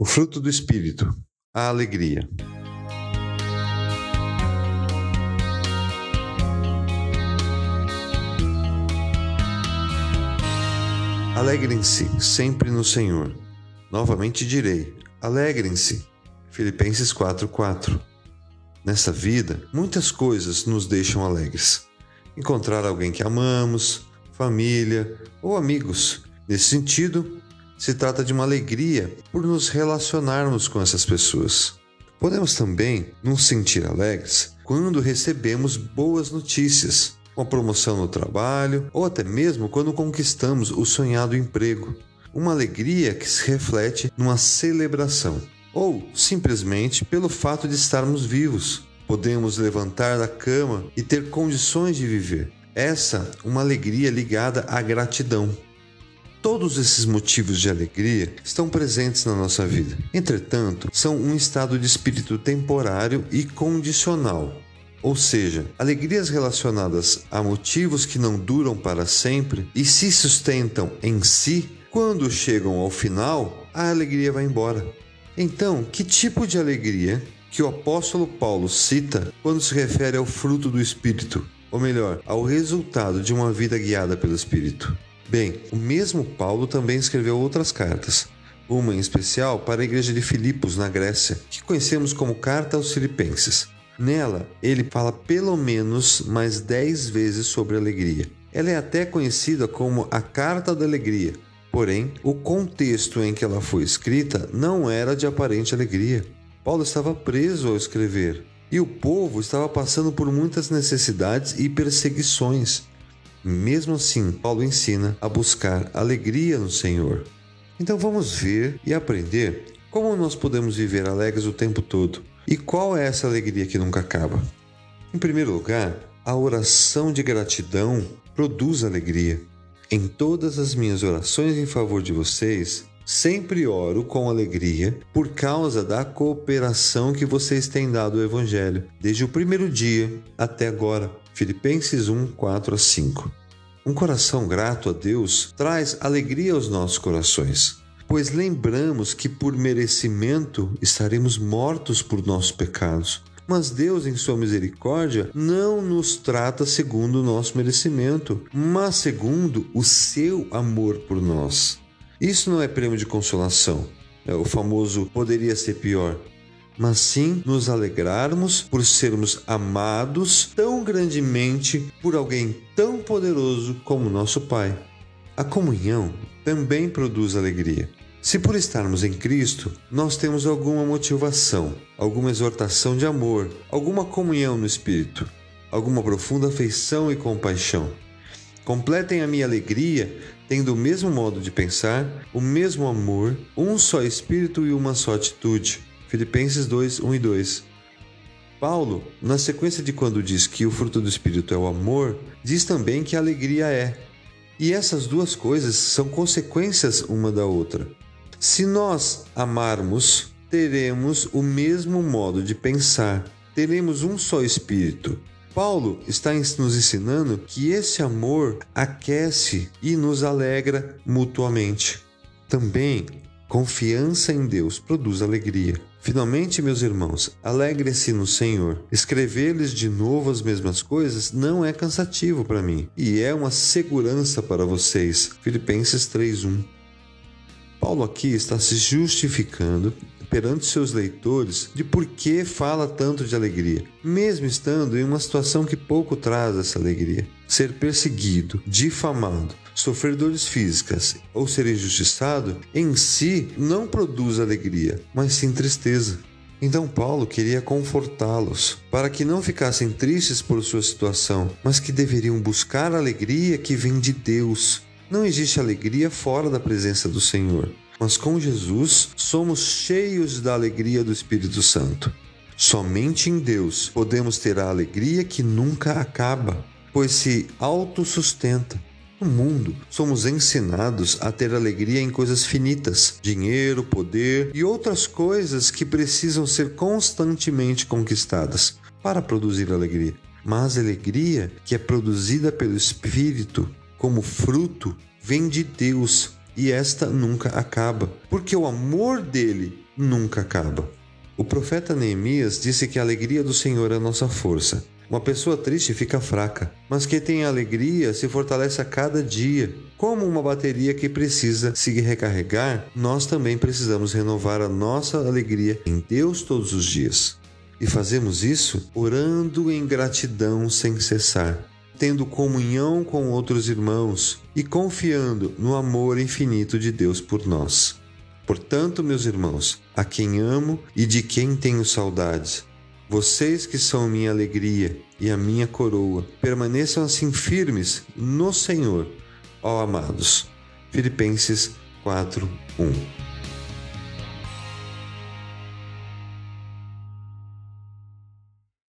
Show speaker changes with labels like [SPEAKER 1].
[SPEAKER 1] O fruto do Espírito, a alegria. Alegrem-se sempre no Senhor. Novamente direi: alegrem-se. Filipenses 4:4. Nessa vida, muitas coisas nos deixam alegres. Encontrar alguém que amamos, família ou amigos. Nesse sentido, se trata de uma alegria por nos relacionarmos com essas pessoas. Podemos também nos sentir alegres quando recebemos boas notícias, uma promoção no trabalho ou até mesmo quando conquistamos o sonhado emprego. Uma alegria que se reflete numa celebração ou simplesmente pelo fato de estarmos vivos. Podemos levantar da cama e ter condições de viver. Essa uma alegria ligada à gratidão. Todos esses motivos de alegria estão presentes na nossa vida. Entretanto, são um estado de espírito temporário e condicional. Ou seja, alegrias relacionadas a motivos que não duram para sempre e se sustentam em si, quando chegam ao final, a alegria vai embora. Então, que tipo de alegria que o apóstolo Paulo cita quando se refere ao fruto do Espírito, ou melhor, ao resultado de uma vida guiada pelo Espírito? Bem, o mesmo Paulo também escreveu outras cartas, uma em especial para a igreja de Filipos, na Grécia, que conhecemos como Carta aos Filipenses. Nela, ele fala pelo menos mais dez vezes sobre alegria. Ela é até conhecida como a Carta da Alegria, porém, o contexto em que ela foi escrita não era de aparente alegria. Paulo estava preso ao escrever e o povo estava passando por muitas necessidades e perseguições. Mesmo assim, Paulo ensina a buscar alegria no Senhor. Então vamos ver e aprender como nós podemos viver alegres o tempo todo e qual é essa alegria que nunca acaba. Em primeiro lugar, a oração de gratidão produz alegria. Em todas as minhas orações em favor de vocês, sempre oro com alegria por causa da cooperação que vocês têm dado ao Evangelho, desde o primeiro dia até agora. Filipenses 1, 4 a 5. Um coração grato a Deus traz alegria aos nossos corações, pois lembramos que por merecimento estaremos mortos por nossos pecados. Mas Deus, em Sua misericórdia, não nos trata segundo o nosso merecimento, mas segundo o seu amor por nós. Isso não é prêmio de consolação, é o famoso poderia ser pior mas sim nos alegrarmos por sermos amados tão grandemente por alguém tão poderoso como nosso Pai. A comunhão também produz alegria. Se por estarmos em Cristo, nós temos alguma motivação, alguma exortação de amor, alguma comunhão no Espírito, alguma profunda afeição e compaixão. Completem a minha alegria tendo o mesmo modo de pensar, o mesmo amor, um só Espírito e uma só atitude Filipenses 2, 1 e 2. Paulo, na sequência de quando diz que o fruto do Espírito é o amor, diz também que a alegria é. E essas duas coisas são consequências uma da outra. Se nós amarmos, teremos o mesmo modo de pensar, teremos um só espírito. Paulo está nos ensinando que esse amor aquece e nos alegra mutuamente. Também, confiança em Deus produz alegria. Finalmente, meus irmãos, alegre-se no Senhor. Escrever-lhes de novo as mesmas coisas não é cansativo para mim e é uma segurança para vocês. Filipenses 3:1. Paulo aqui está se justificando perante seus leitores de por que fala tanto de alegria, mesmo estando em uma situação que pouco traz essa alegria. Ser perseguido, difamado, sofrer dores físicas ou ser injustiçado em si não produz alegria, mas sim tristeza. Então Paulo queria confortá-los, para que não ficassem tristes por sua situação, mas que deveriam buscar a alegria que vem de Deus. Não existe alegria fora da presença do Senhor, mas com Jesus somos cheios da alegria do Espírito Santo. Somente em Deus podemos ter a alegria que nunca acaba, pois se autossustenta no mundo, somos ensinados a ter alegria em coisas finitas, dinheiro, poder e outras coisas que precisam ser constantemente conquistadas para produzir alegria. Mas a alegria que é produzida pelo Espírito como fruto vem de Deus e esta nunca acaba, porque o amor dele nunca acaba. O profeta Neemias disse que a alegria do Senhor é a nossa força. Uma pessoa triste fica fraca, mas quem tem alegria se fortalece a cada dia. Como uma bateria que precisa se recarregar, nós também precisamos renovar a nossa alegria em Deus todos os dias. E fazemos isso orando em gratidão sem cessar, tendo comunhão com outros irmãos e confiando no amor infinito de Deus por nós. Portanto, meus irmãos, a quem amo e de quem tenho saudades, vocês que são minha alegria e a minha coroa, permaneçam assim firmes no Senhor, ó amados. Filipenses 4, 1